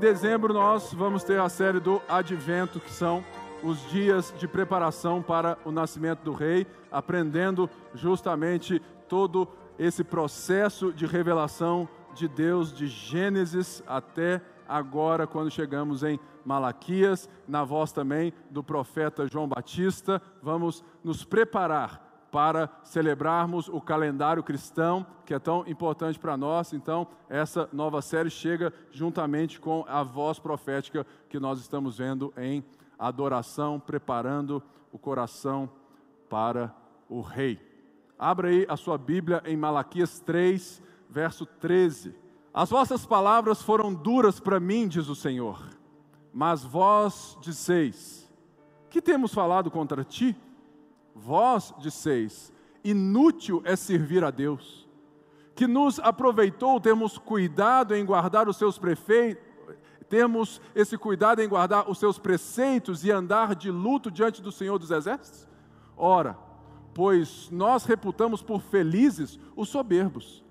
dezembro nós vamos ter a série do Advento, que são os dias de preparação para o nascimento do Rei, aprendendo justamente todo esse processo de revelação de Deus, de Gênesis até agora, quando chegamos em Malaquias, na voz também do profeta João Batista, vamos nos preparar para celebrarmos o calendário cristão, que é tão importante para nós. Então, essa nova série chega juntamente com a voz profética que nós estamos vendo em adoração, preparando o coração para o Rei. Abra aí a sua Bíblia em Malaquias 3, verso 13. As vossas palavras foram duras para mim, diz o Senhor, mas vós disseis: Que temos falado contra ti? Vós disseis: Inútil é servir a Deus. Que nos aproveitou termos cuidado em guardar os seus prefeitos, termos esse cuidado em guardar os seus preceitos e andar de luto diante do Senhor dos Exércitos? Ora, pois nós reputamos por felizes os soberbos.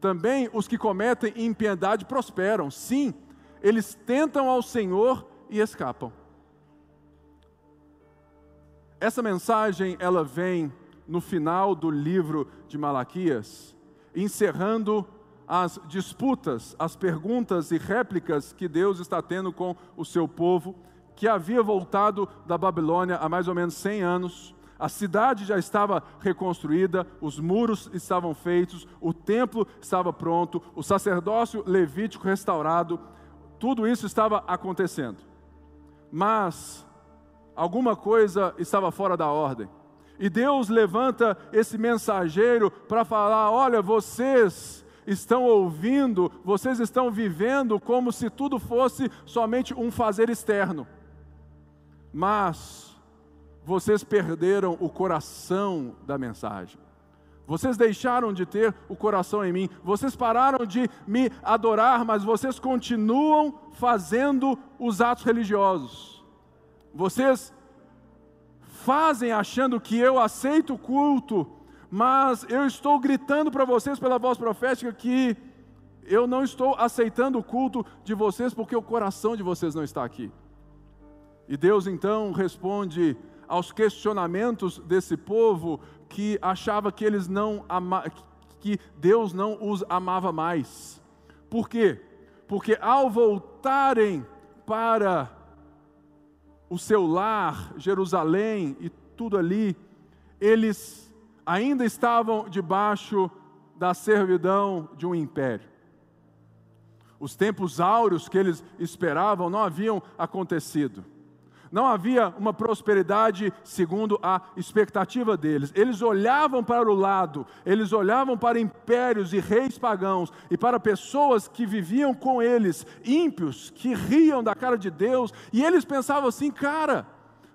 Também os que cometem impiedade prosperam. Sim, eles tentam ao Senhor e escapam. Essa mensagem ela vem no final do livro de Malaquias, encerrando as disputas, as perguntas e réplicas que Deus está tendo com o seu povo, que havia voltado da Babilônia há mais ou menos 100 anos. A cidade já estava reconstruída, os muros estavam feitos, o templo estava pronto, o sacerdócio levítico restaurado, tudo isso estava acontecendo. Mas alguma coisa estava fora da ordem. E Deus levanta esse mensageiro para falar: olha, vocês estão ouvindo, vocês estão vivendo como se tudo fosse somente um fazer externo. Mas vocês perderam o coração da mensagem. Vocês deixaram de ter o coração em mim, vocês pararam de me adorar, mas vocês continuam fazendo os atos religiosos. Vocês fazem achando que eu aceito o culto, mas eu estou gritando para vocês pela voz profética que eu não estou aceitando o culto de vocês porque o coração de vocês não está aqui. E Deus então responde aos questionamentos desse povo que achava que eles não ama, que Deus não os amava mais. Por quê? Porque ao voltarem para o seu lar, Jerusalém e tudo ali, eles ainda estavam debaixo da servidão de um império. Os tempos áureos que eles esperavam não haviam acontecido. Não havia uma prosperidade segundo a expectativa deles. Eles olhavam para o lado, eles olhavam para impérios e reis pagãos e para pessoas que viviam com eles, ímpios, que riam da cara de Deus, e eles pensavam assim, cara,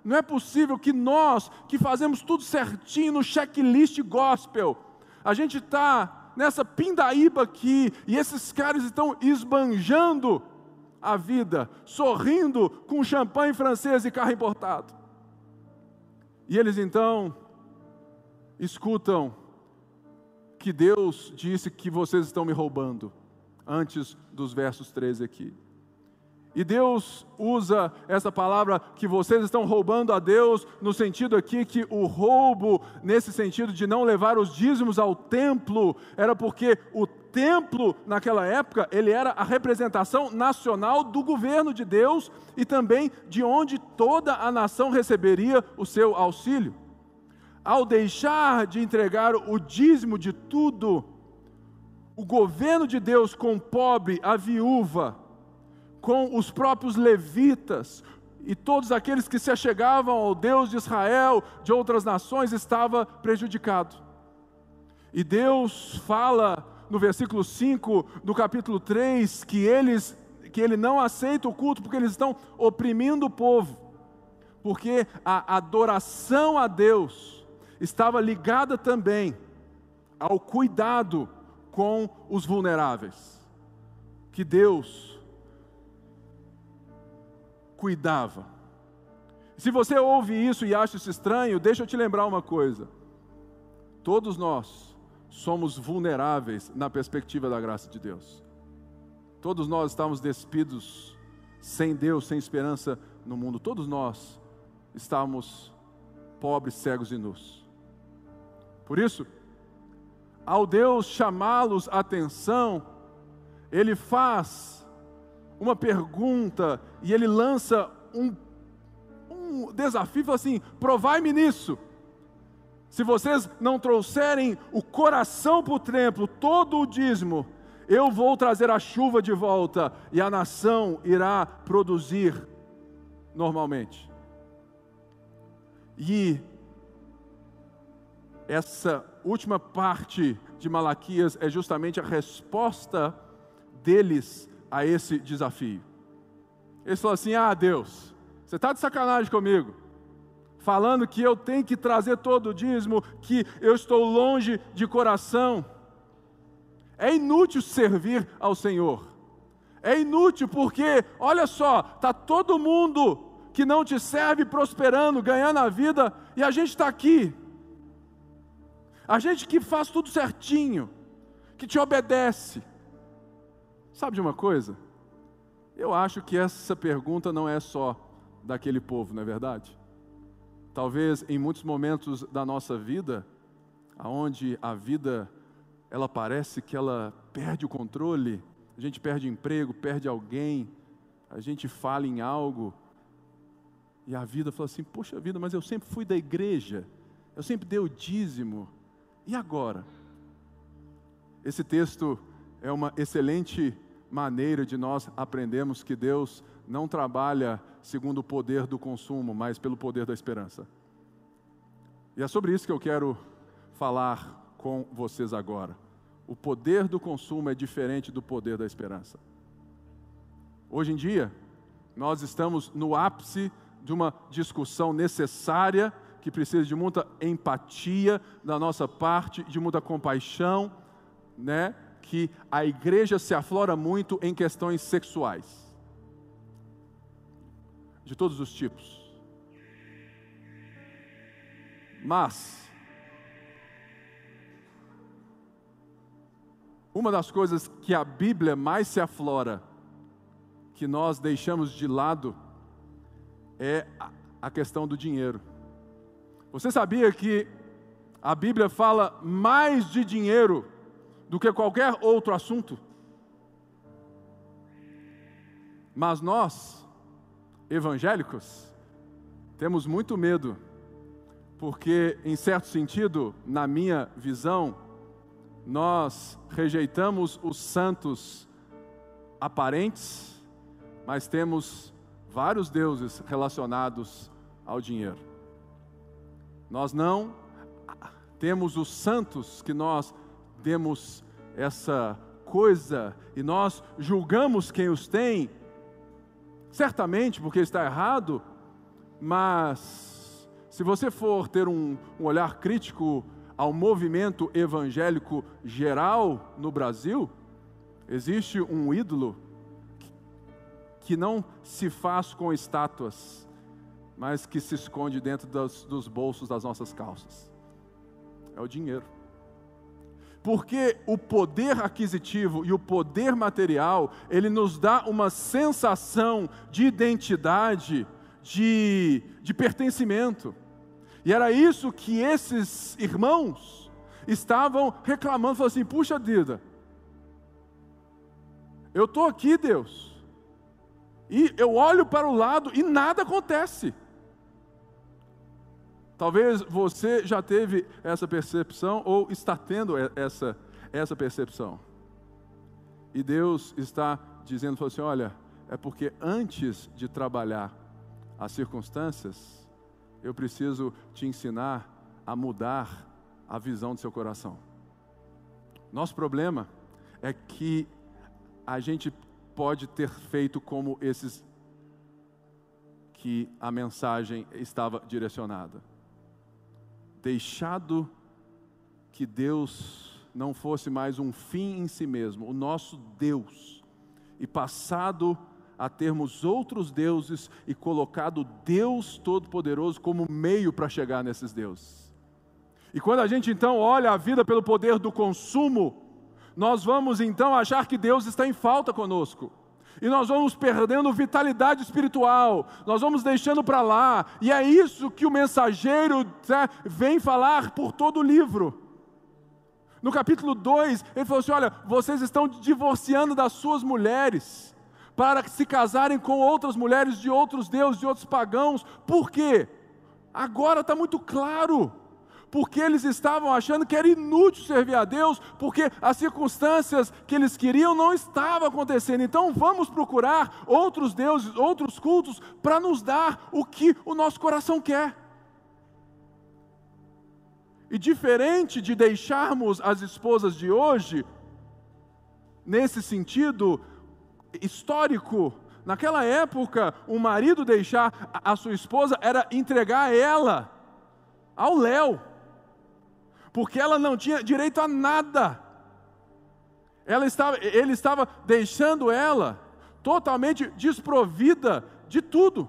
não é possível que nós, que fazemos tudo certinho no checklist gospel, a gente está nessa pindaíba aqui e esses caras estão esbanjando a vida, sorrindo com champanhe francês e carro importado. E eles então escutam que Deus disse que vocês estão me roubando, antes dos versos 13 aqui. E Deus usa essa palavra que vocês estão roubando a Deus, no sentido aqui que o roubo, nesse sentido de não levar os dízimos ao templo, era porque o templo, naquela época, ele era a representação nacional do governo de Deus e também de onde toda a nação receberia o seu auxílio. Ao deixar de entregar o dízimo de tudo, o governo de Deus com o pobre, a viúva, com os próprios levitas e todos aqueles que se achegavam ao Deus de Israel, de outras nações, estava prejudicado. E Deus fala no versículo 5 do capítulo 3 que eles que ele não aceita o culto porque eles estão oprimindo o povo. Porque a adoração a Deus estava ligada também ao cuidado com os vulneráveis. Que Deus cuidava. Se você ouve isso e acha isso estranho, deixa eu te lembrar uma coisa. Todos nós somos vulneráveis na perspectiva da graça de Deus. Todos nós estamos despidos sem Deus, sem esperança no mundo. Todos nós estamos pobres, cegos e nus. Por isso, ao Deus chamá-los a atenção, Ele faz uma pergunta e Ele lança um, um desafio, assim: provai-me nisso. Se vocês não trouxerem o coração para o templo, todo o dízimo, eu vou trazer a chuva de volta e a nação irá produzir normalmente. E essa última parte de Malaquias é justamente a resposta deles a esse desafio. Eles falam assim: Ah, Deus, você está de sacanagem comigo falando que eu tenho que trazer todo o dízimo, que eu estou longe de coração. É inútil servir ao Senhor. É inútil porque, olha só, está todo mundo que não te serve prosperando, ganhando a vida, e a gente está aqui. A gente que faz tudo certinho, que te obedece. Sabe de uma coisa? Eu acho que essa pergunta não é só daquele povo, não é verdade? Talvez em muitos momentos da nossa vida, aonde a vida ela parece que ela perde o controle, a gente perde emprego, perde alguém, a gente fala em algo e a vida fala assim: "Poxa vida, mas eu sempre fui da igreja, eu sempre dei o dízimo. E agora?" Esse texto é uma excelente maneira de nós aprendermos que Deus não trabalha segundo o poder do consumo, mas pelo poder da esperança. E é sobre isso que eu quero falar com vocês agora. O poder do consumo é diferente do poder da esperança. Hoje em dia, nós estamos no ápice de uma discussão necessária que precisa de muita empatia da nossa parte, de muita compaixão, né? Que a igreja se aflora muito em questões sexuais de todos os tipos. Mas, uma das coisas que a Bíblia mais se aflora, que nós deixamos de lado, é a questão do dinheiro. Você sabia que a Bíblia fala mais de dinheiro do que qualquer outro assunto? Mas nós, evangélicos, temos muito medo, porque, em certo sentido, na minha visão, nós rejeitamos os santos aparentes, mas temos vários deuses relacionados ao dinheiro. Nós não temos os santos que nós demos essa coisa e nós julgamos quem os tem certamente porque está errado, mas se você for ter um, um olhar crítico ao movimento evangélico geral no Brasil, existe um ídolo que não se faz com estátuas, mas que se esconde dentro dos, dos bolsos das nossas calças. É o dinheiro. Porque o poder aquisitivo e o poder material, ele nos dá uma sensação de identidade, de, de pertencimento. E era isso que esses irmãos estavam reclamando, falando assim: puxa vida, eu estou aqui, Deus, e eu olho para o lado e nada acontece. Talvez você já teve essa percepção ou está tendo essa, essa percepção. E Deus está dizendo assim: olha, é porque antes de trabalhar as circunstâncias, eu preciso te ensinar a mudar a visão do seu coração. Nosso problema é que a gente pode ter feito como esses que a mensagem estava direcionada deixado que Deus não fosse mais um fim em si mesmo, o nosso Deus, e passado a termos outros deuses e colocado Deus Todo-Poderoso como meio para chegar nesses deuses. E quando a gente então olha a vida pelo poder do consumo, nós vamos então achar que Deus está em falta conosco. E nós vamos perdendo vitalidade espiritual, nós vamos deixando para lá, e é isso que o mensageiro né, vem falar por todo o livro. No capítulo 2, ele falou assim: Olha, vocês estão divorciando das suas mulheres para se casarem com outras mulheres de outros deuses, de outros pagãos. Por quê? Agora está muito claro. Porque eles estavam achando que era inútil servir a Deus, porque as circunstâncias que eles queriam não estavam acontecendo. Então vamos procurar outros deuses, outros cultos, para nos dar o que o nosso coração quer. E diferente de deixarmos as esposas de hoje, nesse sentido histórico, naquela época, o marido deixar a sua esposa era entregar ela ao léu, porque ela não tinha direito a nada. Ela estava, ele estava deixando ela totalmente desprovida de tudo.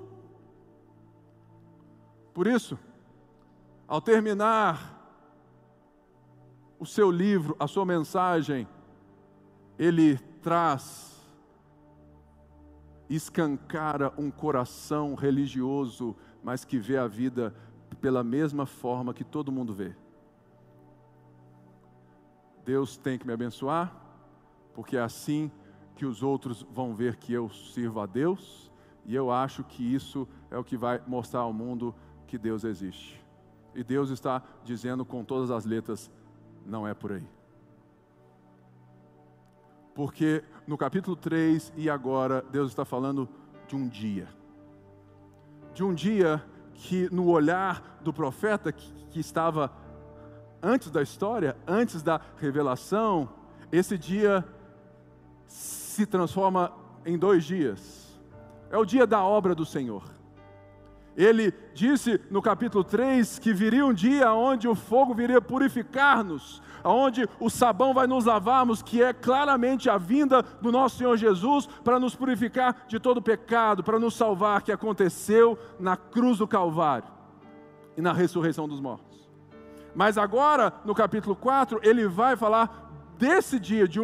Por isso, ao terminar o seu livro, a sua mensagem, ele traz, escancara um coração religioso, mas que vê a vida pela mesma forma que todo mundo vê. Deus tem que me abençoar, porque é assim que os outros vão ver que eu sirvo a Deus, e eu acho que isso é o que vai mostrar ao mundo que Deus existe. E Deus está dizendo com todas as letras: não é por aí. Porque no capítulo 3 e agora, Deus está falando de um dia. De um dia que, no olhar do profeta que, que estava antes da história, antes da revelação, esse dia se transforma em dois dias. É o dia da obra do Senhor. Ele disse no capítulo 3 que viria um dia onde o fogo viria purificar-nos, onde o sabão vai nos lavarmos, que é claramente a vinda do nosso Senhor Jesus para nos purificar de todo pecado, para nos salvar, que aconteceu na cruz do Calvário e na ressurreição dos mortos. Mas agora, no capítulo 4, ele vai falar desse dia, de,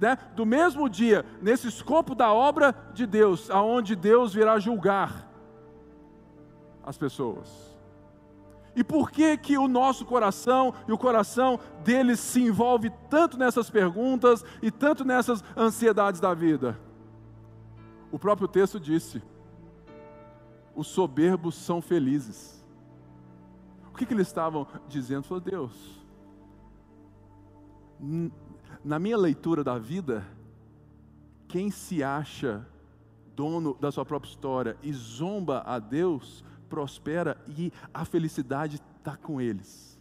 né, do mesmo dia, nesse escopo da obra de Deus, aonde Deus virá julgar as pessoas. E por que que o nosso coração e o coração deles se envolve tanto nessas perguntas e tanto nessas ansiedades da vida? O próprio texto disse: os soberbos são felizes. O que, que eles estavam dizendo? Falou, Deus, na minha leitura da vida, quem se acha dono da sua própria história e zomba a Deus, prospera e a felicidade está com eles.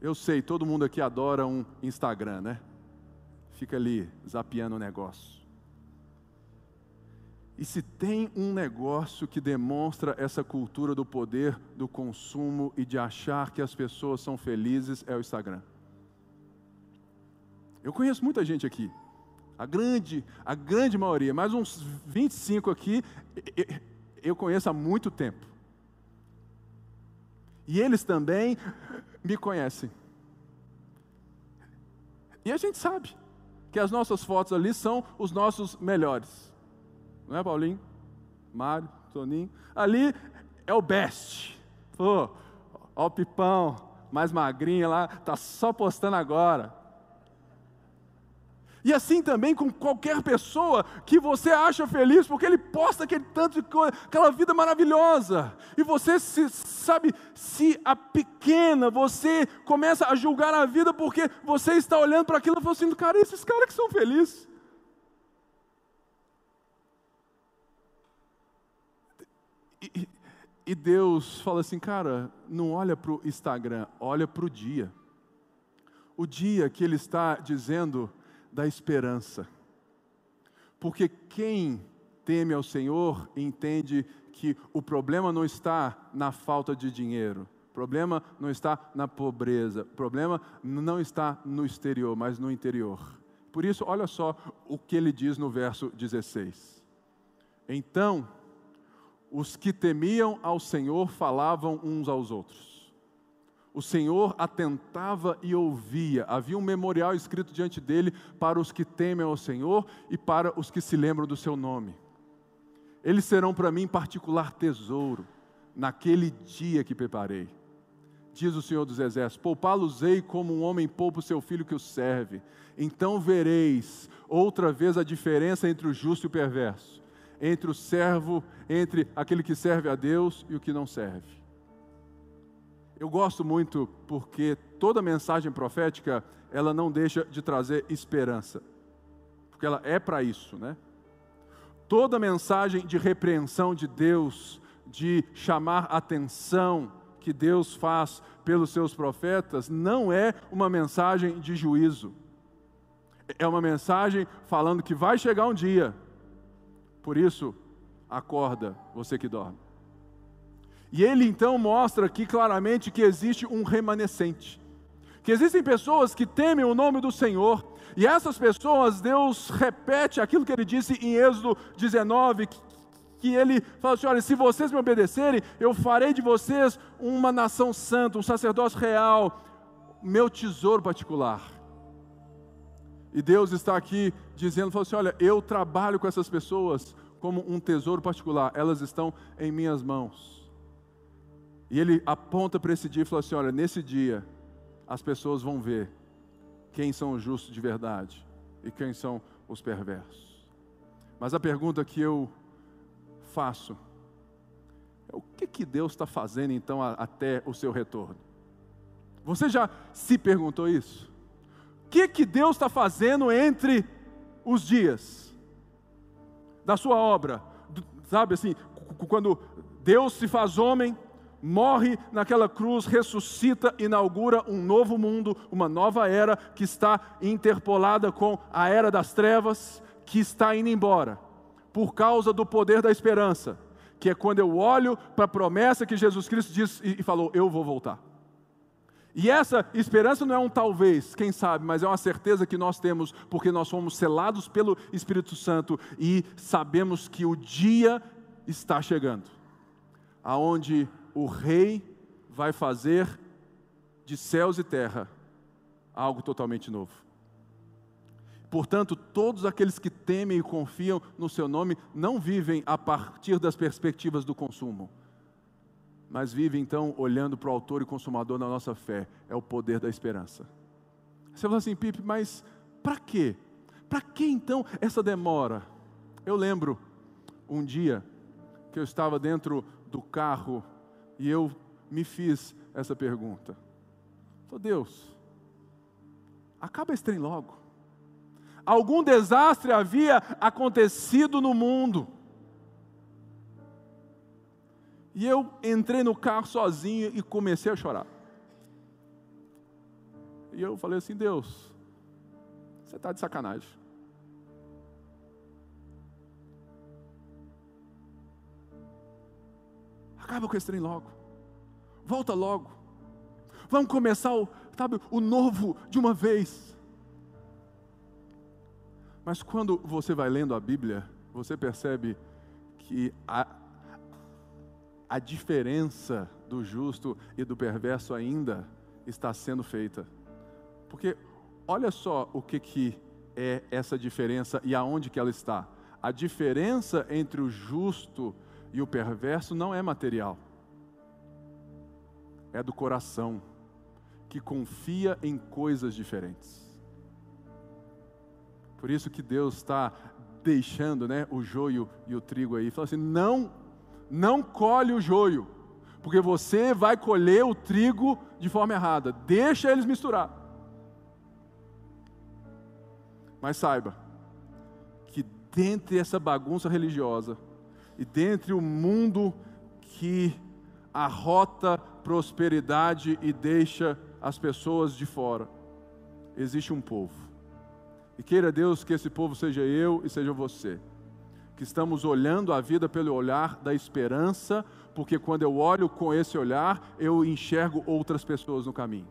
Eu sei, todo mundo aqui adora um Instagram, né? Fica ali zapeando o negócio. E se tem um negócio que demonstra essa cultura do poder, do consumo e de achar que as pessoas são felizes, é o Instagram. Eu conheço muita gente aqui a grande, a grande maioria, mais uns 25 aqui, eu conheço há muito tempo. E eles também me conhecem. E a gente sabe que as nossas fotos ali são os nossos melhores. Não é, Paulinho? Mário, Toninho. Ali é o best. Pô, ó o Pipão, mais magrinha lá, tá só postando agora. E assim também com qualquer pessoa que você acha feliz, porque ele posta aquele tanto de coisa, aquela vida maravilhosa. E você se, sabe, se a pequena, você começa a julgar a vida porque você está olhando para aquilo e fala assim, cara, esses caras que são felizes. E Deus fala assim, cara, não olha para o Instagram, olha para o dia. O dia que Ele está dizendo da esperança. Porque quem teme ao Senhor entende que o problema não está na falta de dinheiro, o problema não está na pobreza, o problema não está no exterior, mas no interior. Por isso, olha só o que ele diz no verso 16. Então, os que temiam ao Senhor falavam uns aos outros. O Senhor atentava e ouvia. Havia um memorial escrito diante dele para os que temem ao Senhor e para os que se lembram do seu nome. Eles serão para mim particular tesouro naquele dia que preparei. Diz o Senhor dos Exércitos: Poupá-los-ei como um homem poupa o seu filho que o serve. Então vereis outra vez a diferença entre o justo e o perverso, entre o servo, entre aquele que serve a Deus e o que não serve. Eu gosto muito porque toda mensagem profética, ela não deixa de trazer esperança. Porque ela é para isso, né? Toda mensagem de repreensão de Deus, de chamar atenção que Deus faz pelos seus profetas, não é uma mensagem de juízo. É uma mensagem falando que vai chegar um dia. Por isso, acorda, você que dorme. E ele então mostra aqui claramente que existe um remanescente. Que existem pessoas que temem o nome do Senhor, e essas pessoas, Deus repete aquilo que ele disse em Êxodo 19, que, que ele fala assim: olha, se vocês me obedecerem, eu farei de vocês uma nação santa, um sacerdócio real, meu tesouro particular. E Deus está aqui dizendo, fala assim, olha, eu trabalho com essas pessoas como um tesouro particular, elas estão em minhas mãos. E ele aponta para esse dia e fala assim: olha, nesse dia as pessoas vão ver quem são os justos de verdade e quem são os perversos. Mas a pergunta que eu faço é o que, que Deus está fazendo então até o seu retorno? Você já se perguntou isso? Que, que Deus está fazendo entre os dias da sua obra? Sabe assim, quando Deus se faz homem, morre naquela cruz, ressuscita, inaugura um novo mundo, uma nova era que está interpolada com a era das trevas, que está indo embora, por causa do poder da esperança, que é quando eu olho para a promessa que Jesus Cristo disse e falou: Eu vou voltar. E essa esperança não é um talvez, quem sabe, mas é uma certeza que nós temos, porque nós fomos selados pelo Espírito Santo e sabemos que o dia está chegando, aonde o rei vai fazer de céus e terra algo totalmente novo. Portanto, todos aqueles que temem e confiam no seu nome não vivem a partir das perspectivas do consumo, mas vivem então olhando para o autor e consumador da nossa fé, é o poder da esperança. Você fala assim, Pipe, mas para quê? Para que então essa demora? Eu lembro um dia que eu estava dentro do carro e eu me fiz essa pergunta. Falei, Deus, acaba esse trem logo. Algum desastre havia acontecido no mundo. E eu entrei no carro sozinho e comecei a chorar. E eu falei assim: Deus, você está de sacanagem. Acaba com esse trem logo. Volta logo. Vamos começar o, sabe, o novo de uma vez. Mas quando você vai lendo a Bíblia, você percebe que a, a diferença do justo e do perverso ainda está sendo feita. Porque olha só o que, que é essa diferença e aonde que ela está. A diferença entre o justo e o perverso não é material, é do coração, que confia em coisas diferentes. Por isso que Deus está deixando né, o joio e o trigo aí. Fala assim: não, não colhe o joio, porque você vai colher o trigo de forma errada. Deixa eles misturar. Mas saiba que dentre essa bagunça religiosa, e dentre o mundo que arrota prosperidade e deixa as pessoas de fora, existe um povo. E queira Deus que esse povo seja eu e seja você, que estamos olhando a vida pelo olhar da esperança, porque quando eu olho com esse olhar, eu enxergo outras pessoas no caminho.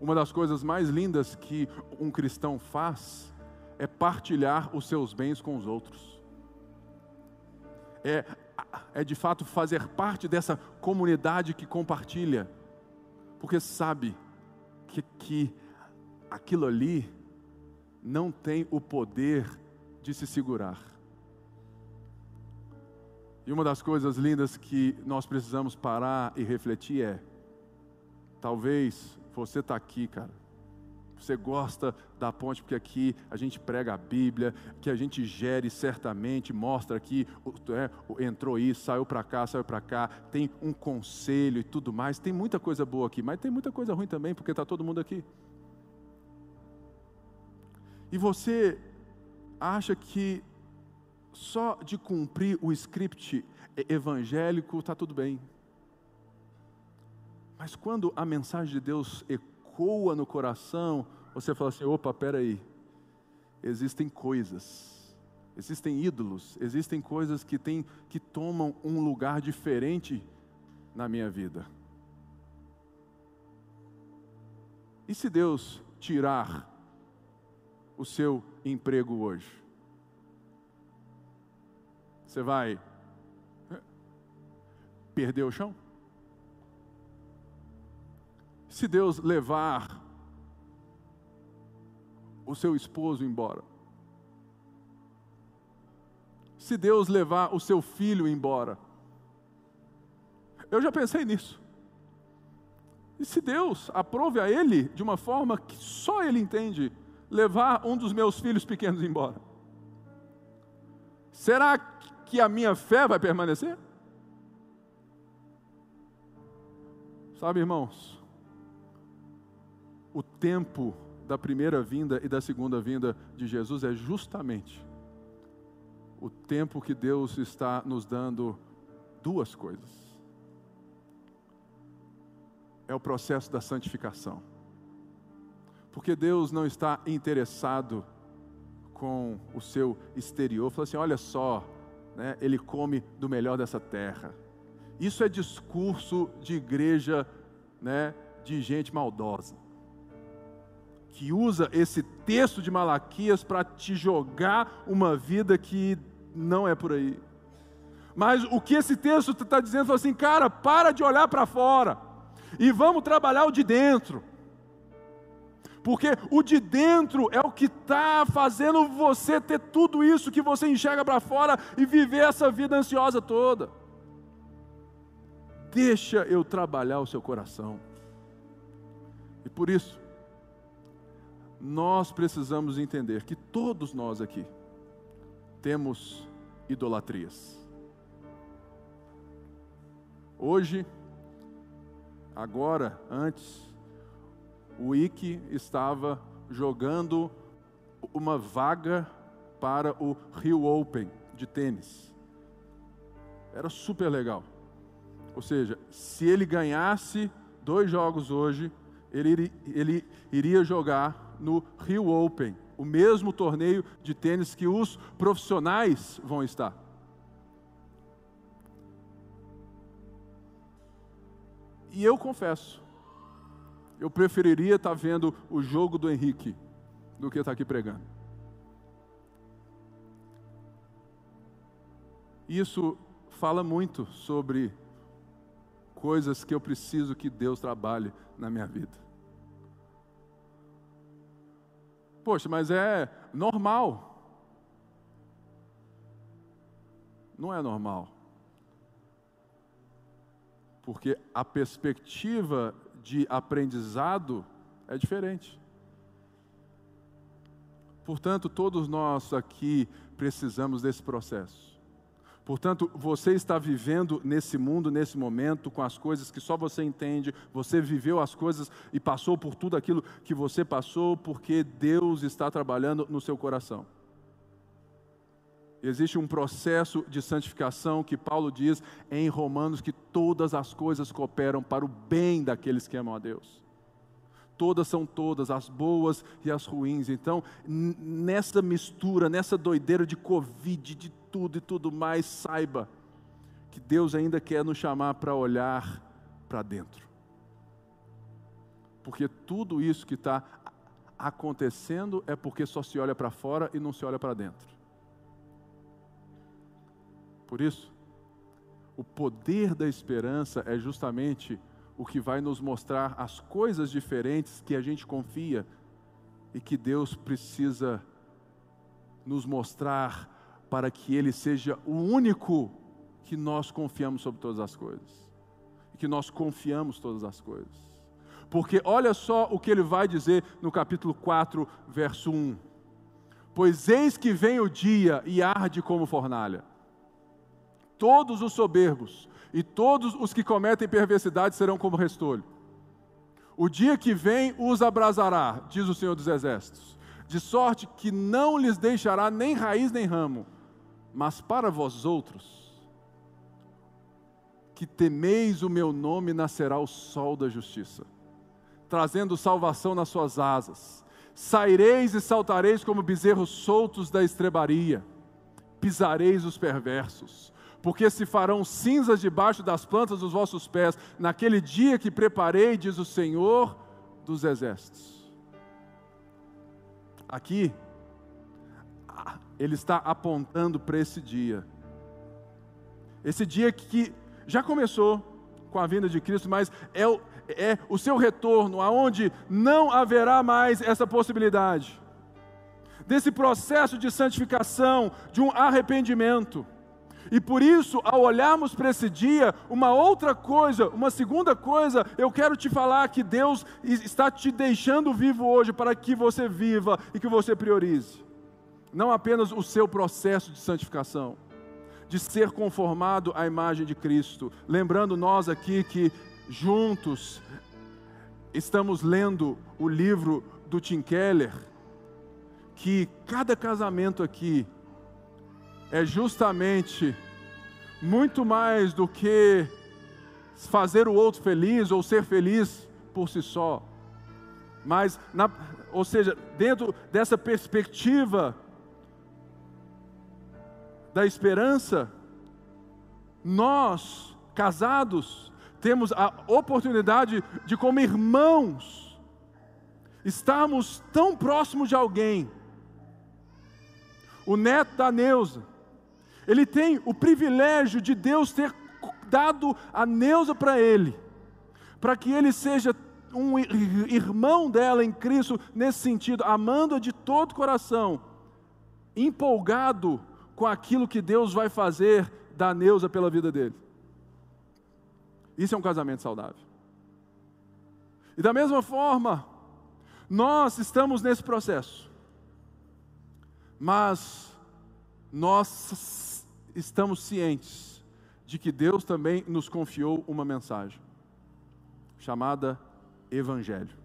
Uma das coisas mais lindas que um cristão faz é partilhar os seus bens com os outros é, é de fato fazer parte dessa comunidade que compartilha, porque sabe que, que aquilo ali não tem o poder de se segurar. E uma das coisas lindas que nós precisamos parar e refletir é: talvez você está aqui, cara, você gosta da ponte porque aqui a gente prega a Bíblia, que a gente gere certamente, mostra aqui, é, entrou isso, saiu para cá, saiu para cá, tem um conselho e tudo mais. Tem muita coisa boa aqui, mas tem muita coisa ruim também, porque está todo mundo aqui. E você acha que só de cumprir o script evangélico está tudo bem. Mas quando a mensagem de Deus ecoa no coração, você fala assim: opa, peraí, existem coisas, existem ídolos, existem coisas que, tem, que tomam um lugar diferente na minha vida. E se Deus tirar o seu emprego hoje? Você vai perder o chão? Se Deus levar o seu esposo embora, se Deus levar o seu filho embora, eu já pensei nisso. E se Deus aprove a ele de uma forma que só ele entende, levar um dos meus filhos pequenos embora? Será que a minha fé vai permanecer? Sabe, irmãos, o tempo da primeira vinda e da segunda vinda de Jesus é justamente o tempo que Deus está nos dando duas coisas. É o processo da santificação. Porque Deus não está interessado com o seu exterior. Fala assim: olha só, né, ele come do melhor dessa terra. Isso é discurso de igreja, né, de gente maldosa. Que usa esse texto de Malaquias para te jogar uma vida que não é por aí. Mas o que esse texto está dizendo é assim, cara, para de olhar para fora e vamos trabalhar o de dentro porque o de dentro é o que está fazendo você ter tudo isso que você enxerga para fora e viver essa vida ansiosa toda. Deixa eu trabalhar o seu coração. E por isso, nós precisamos entender que todos nós aqui temos idolatrias. Hoje, agora, antes, o Ike estava jogando uma vaga para o Rio Open de tênis. Era super legal. Ou seja, se ele ganhasse dois jogos hoje, ele, ele iria jogar no Rio Open, o mesmo torneio de tênis que os profissionais vão estar. E eu confesso, eu preferiria estar vendo o jogo do Henrique do que estar aqui pregando. Isso fala muito sobre coisas que eu preciso que Deus trabalhe na minha vida. Poxa, mas é normal. Não é normal. Porque a perspectiva de aprendizado é diferente. Portanto, todos nós aqui precisamos desse processo. Portanto, você está vivendo nesse mundo, nesse momento, com as coisas que só você entende, você viveu as coisas e passou por tudo aquilo que você passou, porque Deus está trabalhando no seu coração. Existe um processo de santificação que Paulo diz em Romanos que todas as coisas cooperam para o bem daqueles que amam a Deus. Todas são todas, as boas e as ruins. Então, nessa mistura, nessa doideira de Covid, de tudo e tudo mais, saiba que Deus ainda quer nos chamar para olhar para dentro. Porque tudo isso que está acontecendo é porque só se olha para fora e não se olha para dentro. Por isso, o poder da esperança é justamente o que vai nos mostrar as coisas diferentes que a gente confia e que Deus precisa nos mostrar para que Ele seja o único que nós confiamos sobre todas as coisas. E que nós confiamos todas as coisas. Porque olha só o que ele vai dizer no capítulo 4, verso 1. Pois eis que vem o dia e arde como fornalha. Todos os soberbos e todos os que cometem perversidade serão como restolho. O dia que vem os abrasará, diz o Senhor dos Exércitos, de sorte que não lhes deixará nem raiz nem ramo. Mas para vós outros, que temeis o meu nome, nascerá o sol da justiça, trazendo salvação nas suas asas. Saireis e saltareis como bezerros soltos da estrebaria, pisareis os perversos, porque se farão cinzas debaixo das plantas dos vossos pés, naquele dia que preparei, diz o Senhor dos exércitos. Aqui, ele está apontando para esse dia. Esse dia que já começou com a vinda de Cristo, mas é o, é o seu retorno, aonde não haverá mais essa possibilidade. Desse processo de santificação, de um arrependimento. E por isso, ao olharmos para esse dia, uma outra coisa, uma segunda coisa, eu quero te falar que Deus está te deixando vivo hoje para que você viva e que você priorize. Não apenas o seu processo de santificação, de ser conformado à imagem de Cristo. Lembrando nós aqui que juntos estamos lendo o livro do Tim Keller, que cada casamento aqui é justamente muito mais do que fazer o outro feliz ou ser feliz por si só. Mas, na, ou seja, dentro dessa perspectiva da esperança, nós, casados, temos a oportunidade de, como irmãos, estarmos tão próximos de alguém. O neto da Neuza, ele tem o privilégio de Deus ter dado a Neuza para ele, para que ele seja um irmão dela em Cristo, nesse sentido, amando-a de todo o coração, empolgado com aquilo que Deus vai fazer da Neuza pela vida dele. Isso é um casamento saudável. E da mesma forma, nós estamos nesse processo, mas nós estamos cientes de que Deus também nos confiou uma mensagem, chamada Evangelho.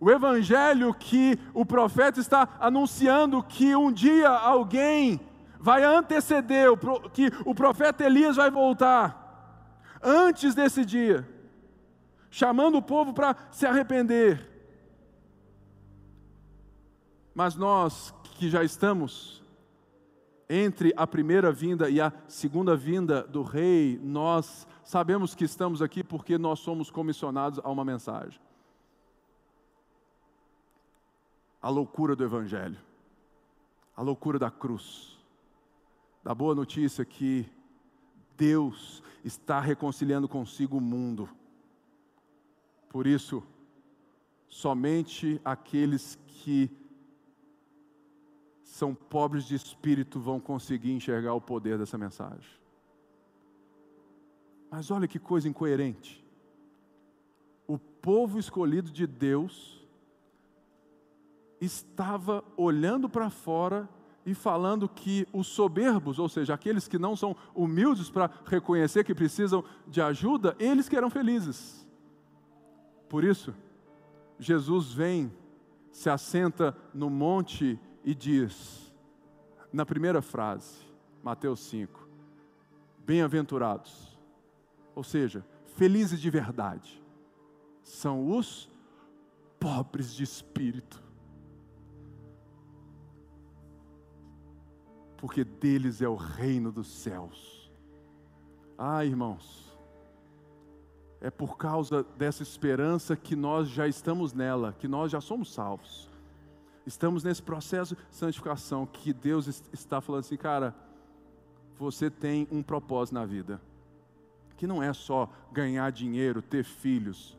O Evangelho que o profeta está anunciando que um dia alguém vai anteceder, que o profeta Elias vai voltar antes desse dia, chamando o povo para se arrepender. Mas nós que já estamos entre a primeira vinda e a segunda vinda do rei, nós sabemos que estamos aqui porque nós somos comissionados a uma mensagem. A loucura do evangelho. A loucura da cruz da boa notícia que Deus está reconciliando consigo o mundo. Por isso, somente aqueles que são pobres de espírito vão conseguir enxergar o poder dessa mensagem. Mas olha que coisa incoerente. O povo escolhido de Deus estava olhando para fora e falando que os soberbos, ou seja, aqueles que não são humildes para reconhecer que precisam de ajuda, eles que eram felizes. Por isso, Jesus vem, se assenta no monte e diz, na primeira frase, Mateus 5, bem-aventurados, ou seja, felizes de verdade, são os pobres de espírito porque deles é o reino dos céus. Ah, irmãos, é por causa dessa esperança que nós já estamos nela, que nós já somos salvos. Estamos nesse processo de santificação que Deus está falando assim, cara, você tem um propósito na vida, que não é só ganhar dinheiro, ter filhos,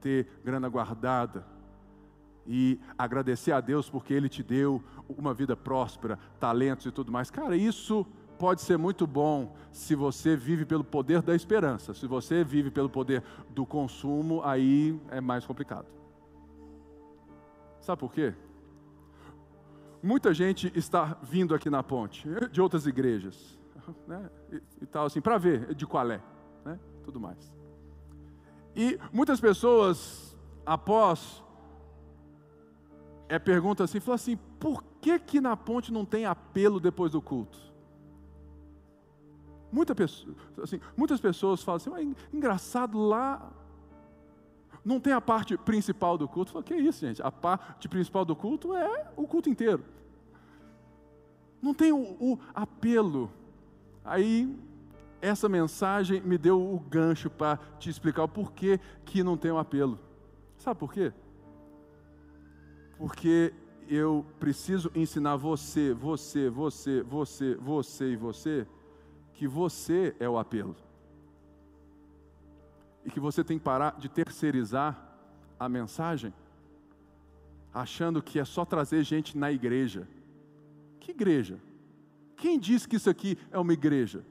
ter grana guardada e agradecer a Deus porque Ele te deu uma vida próspera, talentos e tudo mais. Cara, isso pode ser muito bom se você vive pelo poder da esperança. Se você vive pelo poder do consumo, aí é mais complicado. Sabe por quê? Muita gente está vindo aqui na ponte, de outras igrejas, né? e, e tal assim, para ver de qual é, né? tudo mais. E muitas pessoas, após, é, perguntam assim, falam assim, por que que na ponte não tem apelo depois do culto? Muita pessoa, assim, muitas pessoas falam assim, engraçado lá não tem a parte principal do culto. Falo, que isso, gente? A parte principal do culto é o culto inteiro. Não tem o, o apelo. Aí essa mensagem me deu o gancho para te explicar o porquê que não tem um apelo. Sabe por quê? Porque eu preciso ensinar você, você, você, você, você e você que você é o apelo. E que você tem que parar de terceirizar a mensagem, achando que é só trazer gente na igreja. Que igreja? Quem disse que isso aqui é uma igreja?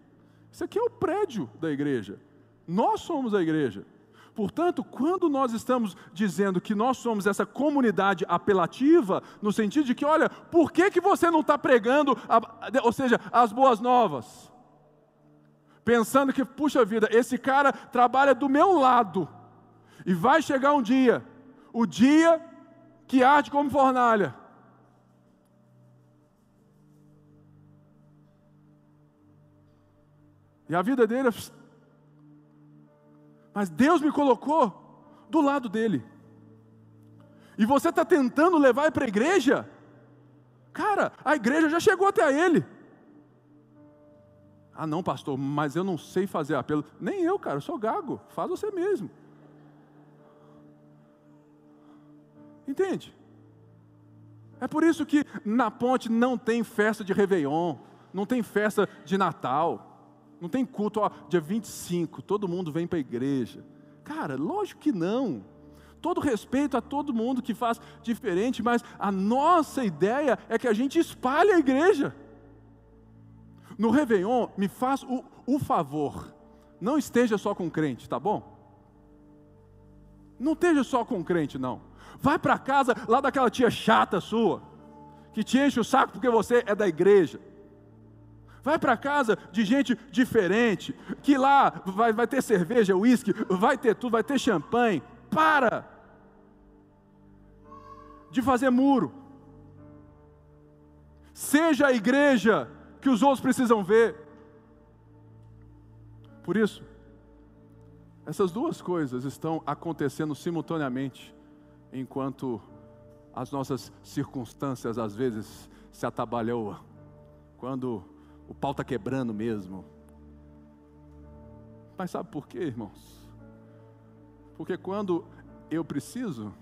Isso aqui é o prédio da igreja. Nós somos a igreja. Portanto, quando nós estamos dizendo que nós somos essa comunidade apelativa, no sentido de que, olha, por que, que você não está pregando, a, ou seja, as boas novas? Pensando que, puxa vida, esse cara trabalha do meu lado, e vai chegar um dia, o dia que arde como fornalha. E a vida dele, mas Deus me colocou do lado dele. E você está tentando levar para a igreja? Cara, a igreja já chegou até ele. Ah, não, pastor, mas eu não sei fazer apelo. Nem eu, cara, eu sou gago. Faz você mesmo. Entende? É por isso que na ponte não tem festa de Réveillon, não tem festa de Natal, não tem culto, ó, dia 25, todo mundo vem para a igreja. Cara, lógico que não. Todo respeito a todo mundo que faz diferente, mas a nossa ideia é que a gente espalhe a igreja. No Réveillon, me faz o, o favor, não esteja só com crente, tá bom? Não esteja só com crente, não. Vai para casa lá daquela tia chata sua, que te enche o saco porque você é da igreja. Vai para casa de gente diferente, que lá vai, vai ter cerveja, uísque, vai ter tudo, vai ter champanhe. Para de fazer muro. Seja a igreja que os outros precisam ver. Por isso, essas duas coisas estão acontecendo simultaneamente, enquanto as nossas circunstâncias às vezes se atabalham, quando o pau está quebrando mesmo. Mas sabe por quê, irmãos? Porque quando eu preciso,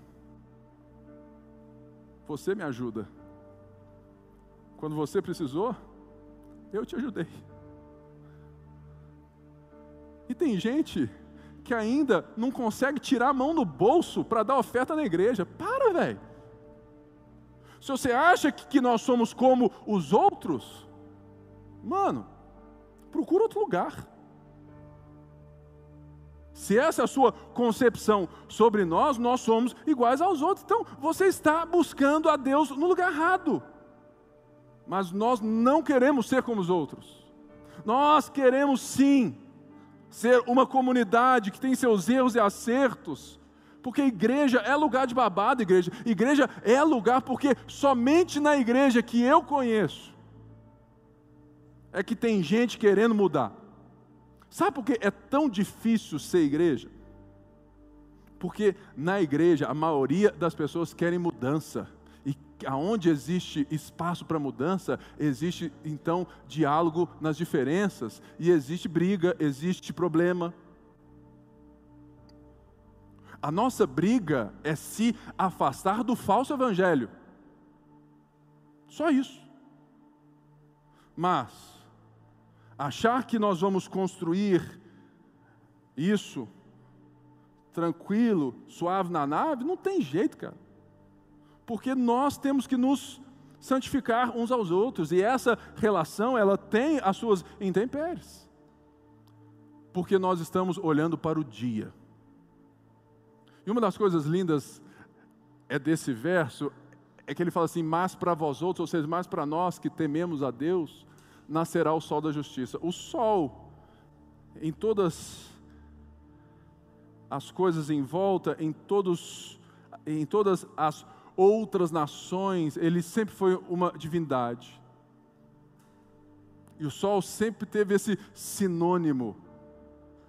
você me ajuda. Quando você precisou, eu te ajudei. E tem gente que ainda não consegue tirar a mão do bolso para dar oferta na igreja. Para, velho. Se você acha que nós somos como os outros, mano, procura outro lugar. Se essa é a sua concepção sobre nós, nós somos iguais aos outros. Então, você está buscando a Deus no lugar errado. Mas nós não queremos ser como os outros. Nós queremos sim ser uma comunidade que tem seus erros e acertos. Porque igreja é lugar de babado, igreja. Igreja é lugar porque somente na igreja que eu conheço é que tem gente querendo mudar. Sabe por que é tão difícil ser igreja? Porque na igreja a maioria das pessoas querem mudança aonde existe espaço para mudança, existe então diálogo nas diferenças, e existe briga, existe problema. A nossa briga é se afastar do falso evangelho. Só isso. Mas Achar que nós vamos construir isso tranquilo, suave na nave, não tem jeito, cara. Porque nós temos que nos santificar uns aos outros, e essa relação, ela tem as suas intempéries. Porque nós estamos olhando para o dia. E uma das coisas lindas é desse verso é que ele fala assim: "Mas para vós outros, ou seja, mais para nós que tememos a Deus, nascerá o sol da justiça". O sol em todas as coisas em volta, em todos em todas as outras nações, ele sempre foi uma divindade. E o sol sempre teve esse sinônimo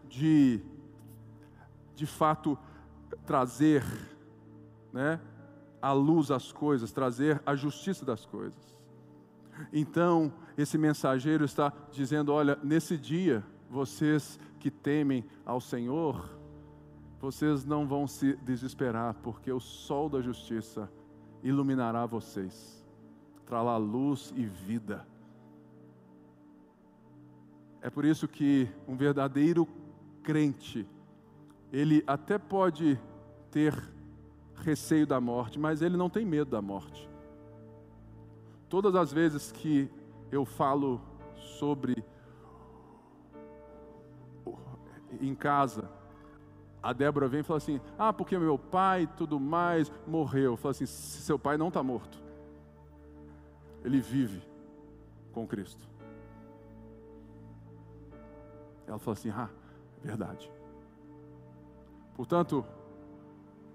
de, de fato, trazer né, a luz às coisas, trazer a justiça das coisas. Então, esse mensageiro está dizendo: olha, nesse dia, vocês que temem ao Senhor, vocês não vão se desesperar, porque o sol da justiça iluminará vocês, trará luz e vida. É por isso que um verdadeiro crente, ele até pode ter receio da morte, mas ele não tem medo da morte. Todas as vezes que eu falo sobre em casa, a Débora vem e fala assim: Ah, porque meu pai tudo mais morreu. Fala assim: Seu pai não está morto. Ele vive com Cristo. Ela fala assim: Ah, é verdade. Portanto,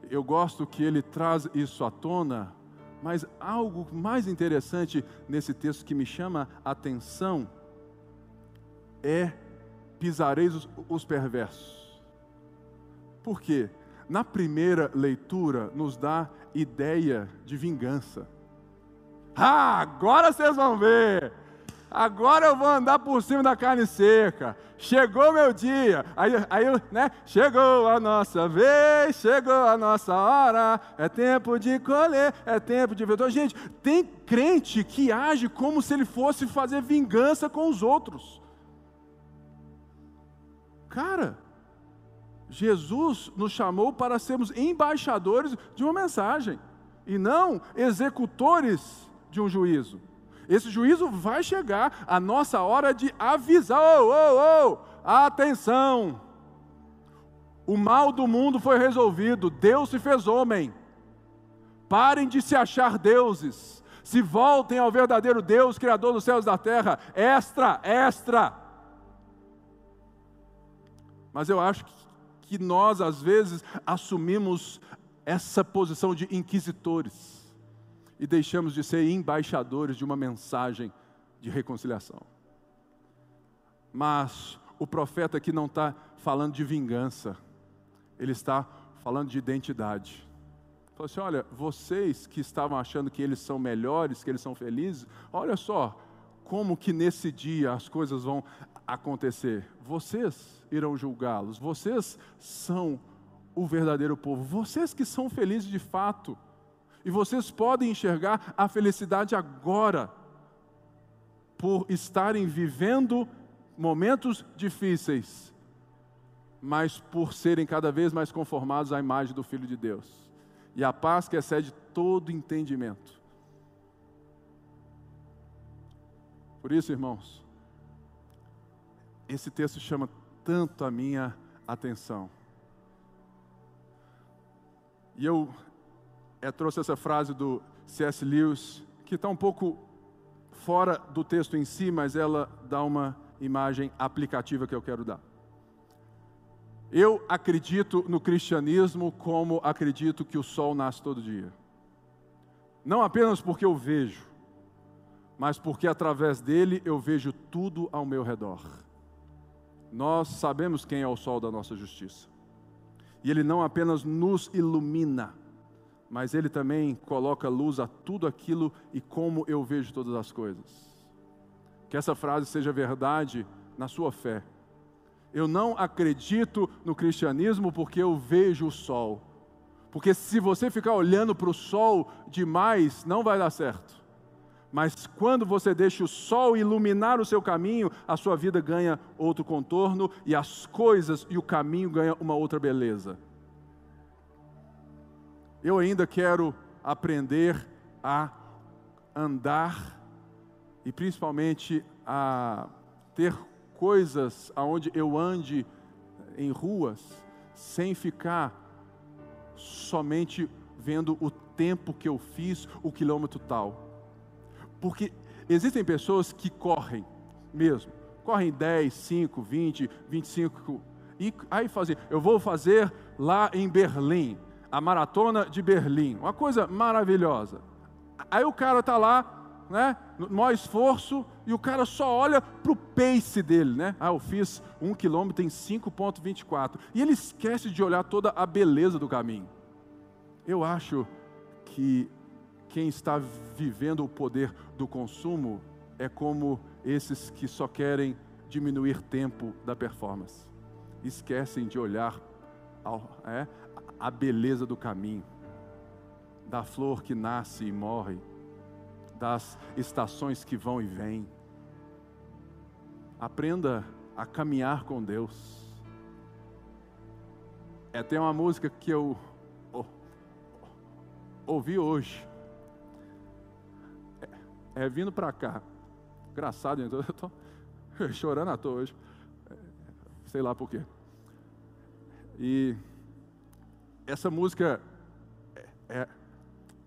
eu gosto que ele traz isso à tona, mas algo mais interessante nesse texto que me chama a atenção é pisareis os, os perversos. Por quê? Na primeira leitura, nos dá ideia de vingança. Ah, agora vocês vão ver. Agora eu vou andar por cima da carne seca. Chegou meu dia. Aí, aí né? Chegou a nossa vez, chegou a nossa hora. É tempo de colher, é tempo de ver. Então, gente, tem crente que age como se ele fosse fazer vingança com os outros. Cara, Jesus nos chamou para sermos embaixadores de uma mensagem e não executores de um juízo. Esse juízo vai chegar, a nossa hora de avisar: oh, oh, oh, atenção! O mal do mundo foi resolvido, Deus se fez homem. Parem de se achar deuses, se voltem ao verdadeiro Deus, Criador dos céus e da terra. Extra, extra. Mas eu acho que nós, às vezes, assumimos essa posição de inquisitores e deixamos de ser embaixadores de uma mensagem de reconciliação. Mas o profeta aqui não está falando de vingança, ele está falando de identidade. Falou assim: olha, vocês que estavam achando que eles são melhores, que eles são felizes, olha só como que nesse dia as coisas vão acontecer. Vocês irão julgá-los. Vocês são o verdadeiro povo, vocês que são felizes de fato. E vocês podem enxergar a felicidade agora, por estarem vivendo momentos difíceis, mas por serem cada vez mais conformados à imagem do Filho de Deus. E a paz que excede todo entendimento. Por isso, irmãos, esse texto chama tanto a minha atenção. E eu é, trouxe essa frase do C.S. Lewis, que está um pouco fora do texto em si, mas ela dá uma imagem aplicativa que eu quero dar. Eu acredito no cristianismo como acredito que o sol nasce todo dia. Não apenas porque eu vejo, mas porque através dele eu vejo tudo ao meu redor nós sabemos quem é o sol da nossa justiça. E ele não apenas nos ilumina, mas ele também coloca luz a tudo aquilo e como eu vejo todas as coisas. Que essa frase seja verdade na sua fé. Eu não acredito no cristianismo porque eu vejo o sol. Porque se você ficar olhando para o sol demais, não vai dar certo. Mas quando você deixa o sol iluminar o seu caminho, a sua vida ganha outro contorno e as coisas e o caminho ganham uma outra beleza. Eu ainda quero aprender a andar e principalmente a ter coisas aonde eu ande em ruas sem ficar somente vendo o tempo que eu fiz, o quilômetro tal. Porque existem pessoas que correm mesmo, correm 10, 5, 20, 25, e aí fazer, eu vou fazer lá em Berlim, a maratona de Berlim, uma coisa maravilhosa. Aí o cara está lá, né, no maior esforço, e o cara só olha para o pace dele, né? Ah, eu fiz um quilômetro em 5,24. E ele esquece de olhar toda a beleza do caminho. Eu acho que quem está vivendo o poder do consumo é como esses que só querem diminuir tempo da performance. Esquecem de olhar ao, é, a beleza do caminho, da flor que nasce e morre, das estações que vão e vêm. Aprenda a caminhar com Deus. É até uma música que eu ouvi hoje. É, é vindo para cá. Engraçado, então eu estou chorando à toa hoje. Sei lá por quê. E essa música é, é,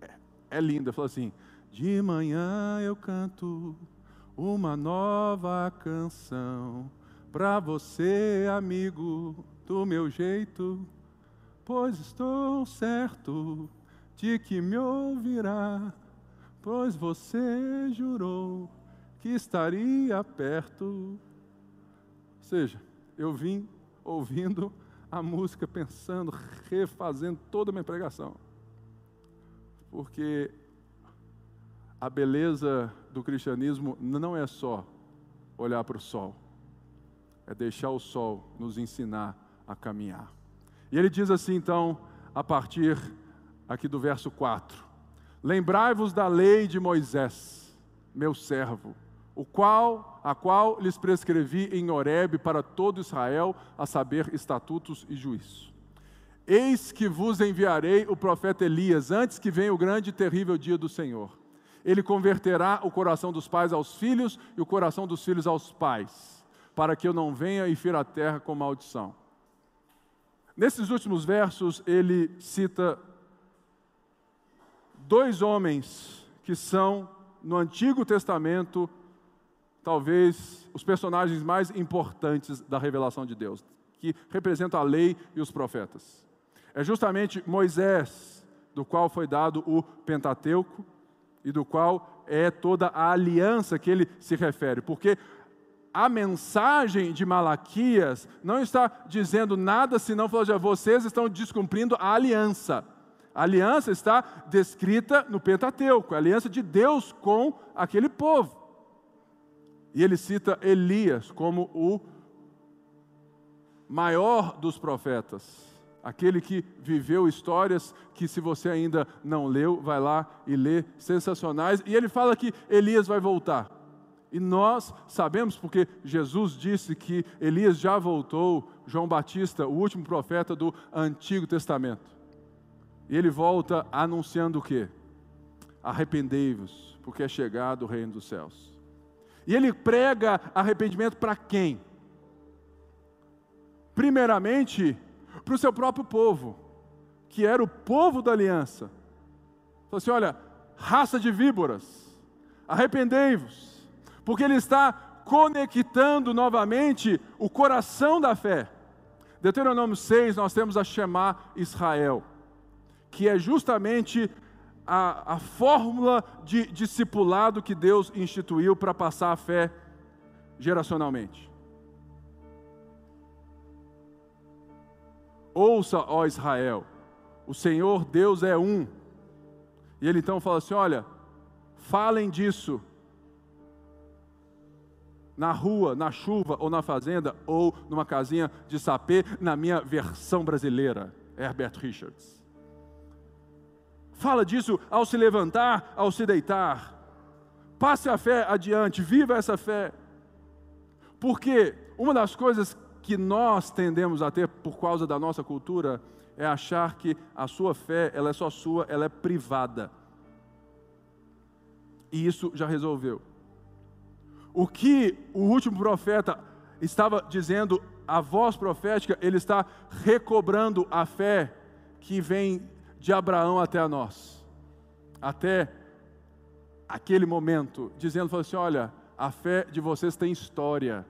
é, é linda. Fala assim: De manhã eu canto uma nova canção para você, amigo, do meu jeito, pois estou certo de que me ouvirá, pois você jurou que estaria perto. Ou seja, eu vim ouvindo a música, pensando, refazendo toda a minha pregação. Porque a beleza do cristianismo não é só olhar para o sol, é deixar o sol nos ensinar a caminhar. E ele diz assim, então, a partir aqui do verso 4. Lembrai-vos da lei de Moisés, meu servo, o qual, a qual lhes prescrevi em Horebe para todo Israel, a saber, estatutos e juízos. Eis que vos enviarei o profeta Elias, antes que venha o grande e terrível dia do Senhor. Ele converterá o coração dos pais aos filhos e o coração dos filhos aos pais, para que eu não venha e fira a terra com maldição. Nesses últimos versos, ele cita dois homens que são, no Antigo Testamento, talvez os personagens mais importantes da revelação de Deus, que representam a lei e os profetas. É justamente Moisés, do qual foi dado o Pentateuco e do qual é toda a aliança que ele se refere, porque a mensagem de Malaquias não está dizendo nada senão falando, vocês estão descumprindo a aliança. A aliança está descrita no Pentateuco, a aliança de Deus com aquele povo. E ele cita Elias como o maior dos profetas, aquele que viveu histórias que, se você ainda não leu, vai lá e lê, sensacionais. E ele fala que Elias vai voltar. E nós sabemos, porque Jesus disse que Elias já voltou, João Batista, o último profeta do Antigo Testamento. E ele volta anunciando o quê? Arrependei-vos, porque é chegado o reino dos céus. E ele prega arrependimento para quem? Primeiramente, para o seu próprio povo, que era o povo da aliança. Falou assim: olha, raça de víboras, arrependei-vos, porque ele está conectando novamente o coração da fé. Deuteronômio 6, nós temos a chamar Israel que é justamente a, a fórmula de discipulado que Deus instituiu para passar a fé geracionalmente. Ouça, ó Israel, o Senhor Deus é um. E ele então fala assim: olha, falem disso na rua, na chuva ou na fazenda ou numa casinha de sapê, na minha versão brasileira, Herbert Richards. Fala disso ao se levantar, ao se deitar. Passe a fé adiante, viva essa fé. Porque uma das coisas que nós tendemos a ter por causa da nossa cultura é achar que a sua fé, ela é só sua, ela é privada. E isso já resolveu. O que o último profeta estava dizendo, a voz profética, ele está recobrando a fé que vem de Abraão até nós. Até aquele momento, dizendo assim: olha, a fé de vocês tem história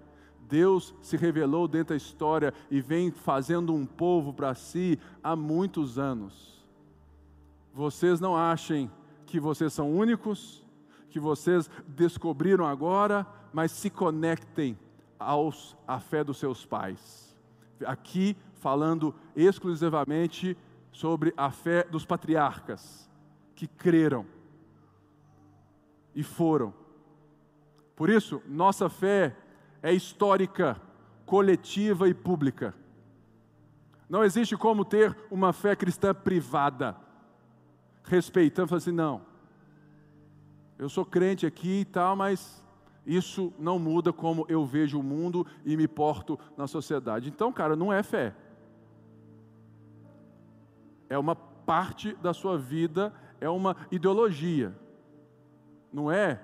Deus se revelou dentro da história e vem fazendo um povo para si há muitos anos. Vocês não achem que vocês são únicos, que vocês descobriram agora, mas se conectem aos, à fé dos seus pais. Aqui falando exclusivamente sobre a fé dos patriarcas, que creram e foram. Por isso, nossa fé é histórica, coletiva e pública. Não existe como ter uma fé cristã privada, respeitando, assim, não. Eu sou crente aqui e tal, mas isso não muda como eu vejo o mundo e me porto na sociedade. Então, cara, não é fé. É uma parte da sua vida, é uma ideologia. Não é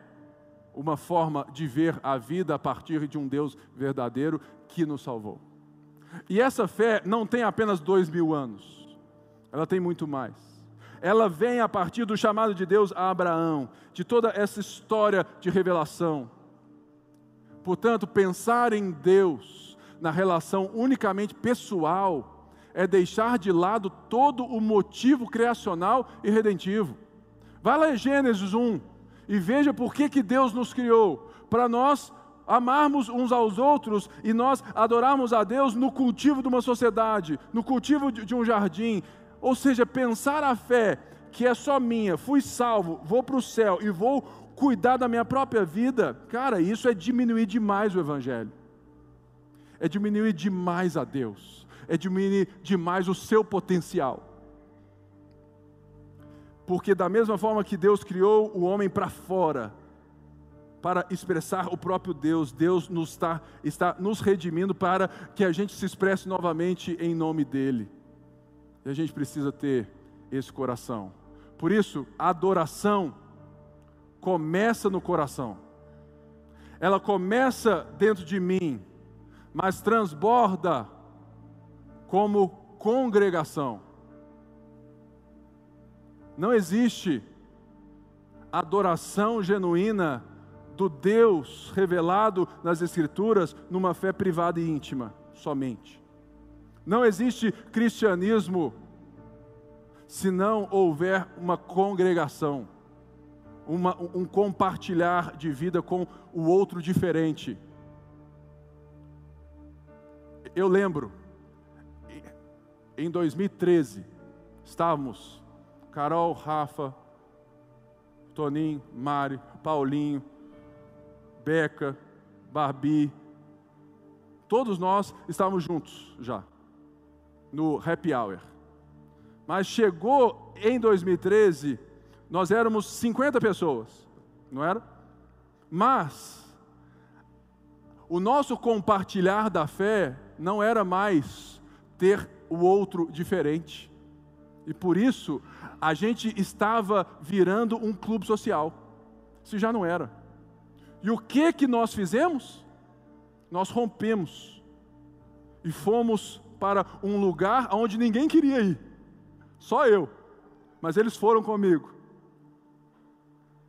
uma forma de ver a vida a partir de um Deus verdadeiro que nos salvou. E essa fé não tem apenas dois mil anos, ela tem muito mais. Ela vem a partir do chamado de Deus a Abraão, de toda essa história de revelação. Portanto, pensar em Deus na relação unicamente pessoal é deixar de lado todo o motivo criacional e redentivo. Vai lá em Gênesis 1, e veja por que, que Deus nos criou para nós amarmos uns aos outros e nós adorarmos a Deus no cultivo de uma sociedade, no cultivo de um jardim. Ou seja, pensar a fé que é só minha, fui salvo, vou para o céu e vou cuidar da minha própria vida, cara, isso é diminuir demais o Evangelho, é diminuir demais a Deus, é diminuir demais o seu potencial. Porque, da mesma forma que Deus criou o homem para fora, para expressar o próprio Deus, Deus nos está, está nos redimindo para que a gente se expresse novamente em nome dEle. E a gente precisa ter esse coração. Por isso, a adoração começa no coração. Ela começa dentro de mim, mas transborda como congregação. Não existe adoração genuína do Deus revelado nas Escrituras numa fé privada e íntima somente. Não existe cristianismo se não houver uma congregação, uma, um compartilhar de vida com o outro diferente. Eu lembro, em 2013, estávamos Carol, Rafa, Toninho, Mari, Paulinho, Beca, Barbi, todos nós estávamos juntos já, no happy hour. Mas chegou em 2013, nós éramos 50 pessoas, não era? Mas o nosso compartilhar da fé não era mais ter o outro diferente. E por isso a gente estava virando um clube social. Se já não era. E o que que nós fizemos? Nós rompemos e fomos para um lugar onde ninguém queria ir. Só eu. Mas eles foram comigo.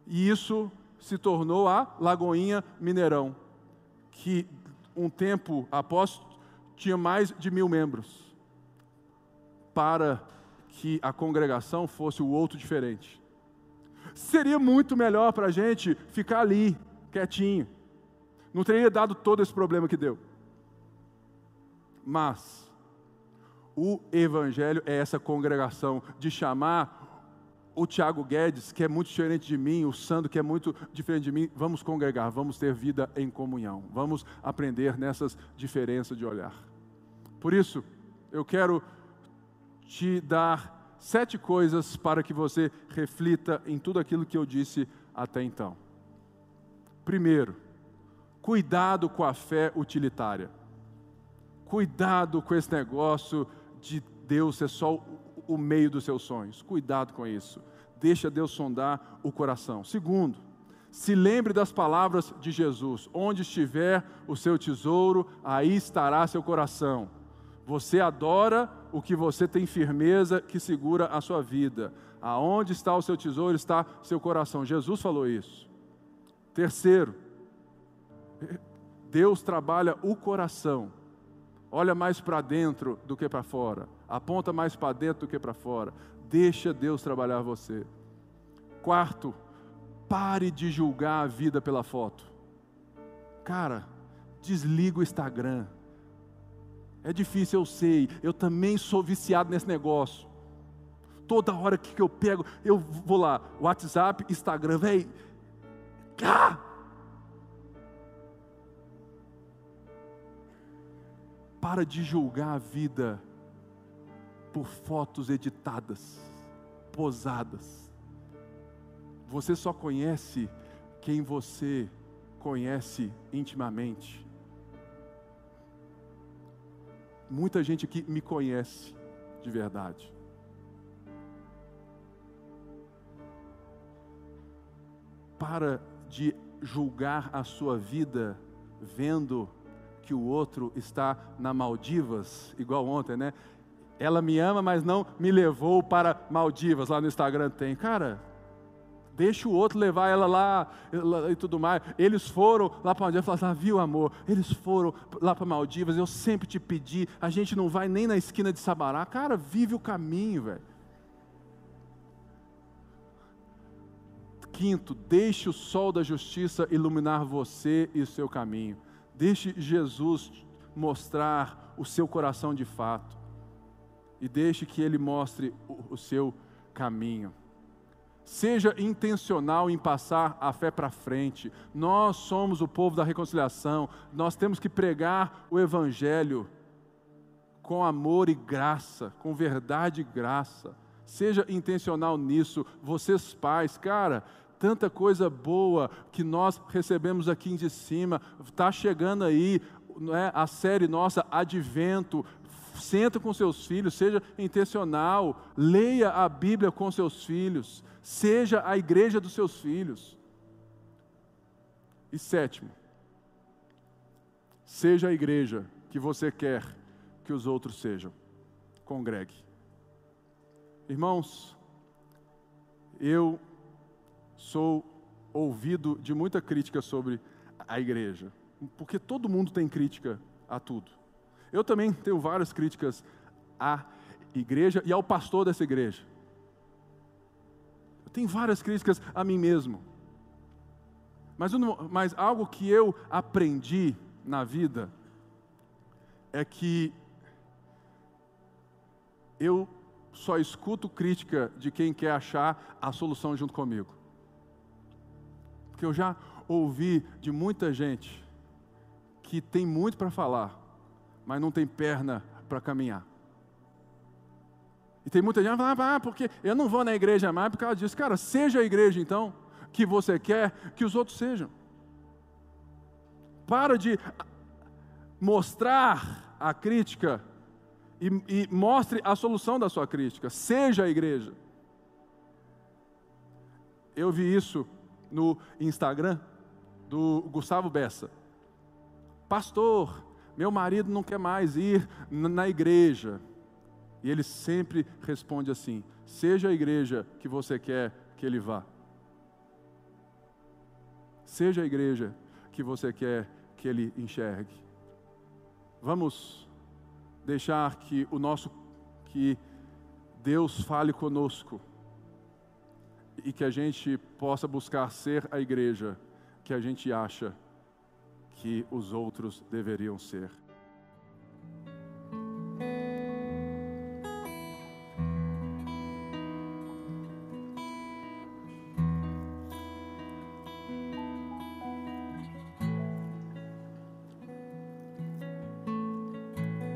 E isso se tornou a Lagoinha Mineirão, que um tempo após tinha mais de mil membros. Para que a congregação fosse o outro diferente. Seria muito melhor para a gente ficar ali, quietinho. Não teria dado todo esse problema que deu. Mas, o Evangelho é essa congregação de chamar o Tiago Guedes, que é muito diferente de mim, o Sandro, que é muito diferente de mim, vamos congregar, vamos ter vida em comunhão, vamos aprender nessas diferenças de olhar. Por isso, eu quero te dar sete coisas para que você reflita em tudo aquilo que eu disse até então. Primeiro, cuidado com a fé utilitária. Cuidado com esse negócio de Deus ser só o meio dos seus sonhos. Cuidado com isso. Deixa Deus sondar o coração. Segundo, se lembre das palavras de Jesus: onde estiver o seu tesouro, aí estará seu coração. Você adora o que você tem firmeza que segura a sua vida. Aonde está o seu tesouro, está seu coração. Jesus falou isso. Terceiro, Deus trabalha o coração. Olha mais para dentro do que para fora. Aponta mais para dentro do que para fora. Deixa Deus trabalhar você. Quarto, pare de julgar a vida pela foto. Cara, desliga o Instagram. É difícil, eu sei. Eu também sou viciado nesse negócio. Toda hora que eu pego, eu vou lá, WhatsApp, Instagram, velho. Ah! Para de julgar a vida por fotos editadas, posadas. Você só conhece quem você conhece intimamente. Muita gente aqui me conhece de verdade. Para de julgar a sua vida vendo que o outro está na Maldivas, igual ontem, né? Ela me ama, mas não me levou para Maldivas, lá no Instagram tem. Cara, deixa o outro levar ela lá e tudo mais. Eles foram lá para Maldivas, falaram, ah, viu amor, eles foram lá para Maldivas, eu sempre te pedi, a gente não vai nem na esquina de Sabará. Cara, vive o caminho, velho. Quinto, deixe o sol da justiça iluminar você e o seu caminho. Deixe Jesus mostrar o seu coração de fato. E deixe que Ele mostre o seu caminho. Seja intencional em passar a fé para frente. Nós somos o povo da reconciliação. Nós temos que pregar o Evangelho com amor e graça, com verdade e graça. Seja intencional nisso. Vocês pais, cara, tanta coisa boa que nós recebemos aqui de cima. Está chegando aí não é, a série nossa Advento. Senta com seus filhos, seja intencional, leia a Bíblia com seus filhos, seja a igreja dos seus filhos. E sétimo, seja a igreja que você quer que os outros sejam. Congregue. Irmãos, eu sou ouvido de muita crítica sobre a igreja, porque todo mundo tem crítica a tudo. Eu também tenho várias críticas à igreja e ao pastor dessa igreja. Tenho várias críticas a mim mesmo. Mas, mas algo que eu aprendi na vida é que eu só escuto crítica de quem quer achar a solução junto comigo. Porque eu já ouvi de muita gente que tem muito para falar, mas não tem perna para caminhar. E tem muita gente que fala, ah, porque eu não vou na igreja mais por causa disso. Cara, seja a igreja então que você quer que os outros sejam. Para de mostrar a crítica e, e mostre a solução da sua crítica. Seja a igreja. Eu vi isso no Instagram do Gustavo Bessa. Pastor, meu marido não quer mais ir na igreja. E ele sempre responde assim: seja a igreja que você quer que ele vá. Seja a igreja que você quer que ele enxergue. Vamos deixar que o nosso que Deus fale conosco e que a gente possa buscar ser a igreja que a gente acha que os outros deveriam ser.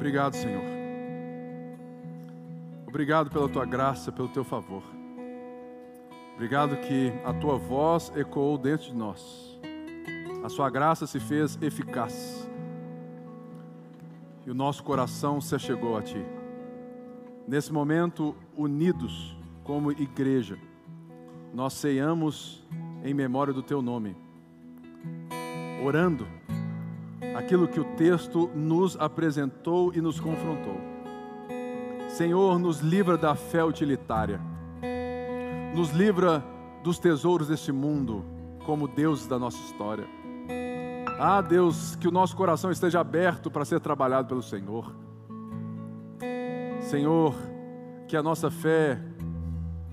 Obrigado, Senhor. Obrigado pela tua graça, pelo teu favor. Obrigado que a tua voz ecoou dentro de nós. a Sua graça se fez eficaz e o nosso coração se achegou a Ti. Nesse momento, unidos como igreja, nós ceiamos em memória do Teu nome, orando aquilo que o texto nos apresentou e nos confrontou. Senhor, nos livra da fé utilitária, nos livra dos tesouros deste mundo, como Deus da nossa história. Ah, Deus, que o nosso coração esteja aberto para ser trabalhado pelo Senhor. Senhor, que a nossa fé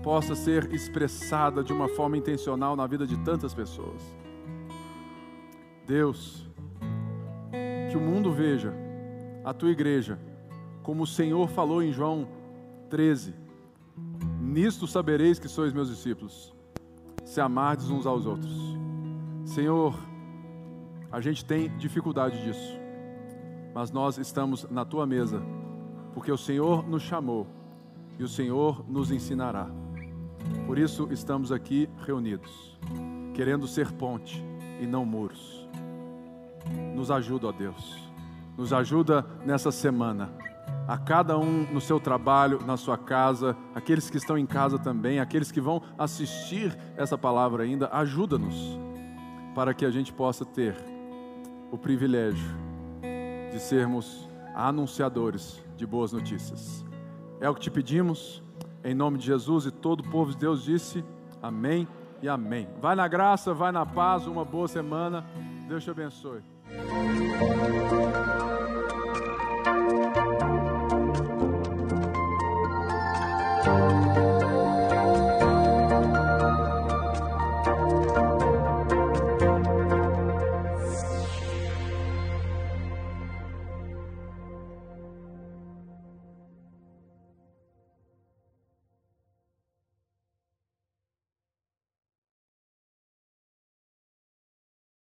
possa ser expressada de uma forma intencional na vida de tantas pessoas. Deus, que o mundo veja a tua igreja, como o Senhor falou em João 13: Nisto sabereis que sois meus discípulos, se amardes uns aos outros. Senhor, a gente tem dificuldade disso, mas nós estamos na tua mesa, porque o Senhor nos chamou e o Senhor nos ensinará. Por isso estamos aqui reunidos, querendo ser ponte e não muros. Nos ajuda, ó Deus, nos ajuda nessa semana. A cada um no seu trabalho, na sua casa, aqueles que estão em casa também, aqueles que vão assistir essa palavra ainda, ajuda-nos para que a gente possa ter o privilégio de sermos anunciadores de boas notícias. É o que te pedimos, em nome de Jesus e todo o povo de Deus disse amém e amém. Vai na graça, vai na paz, uma boa semana. Deus te abençoe.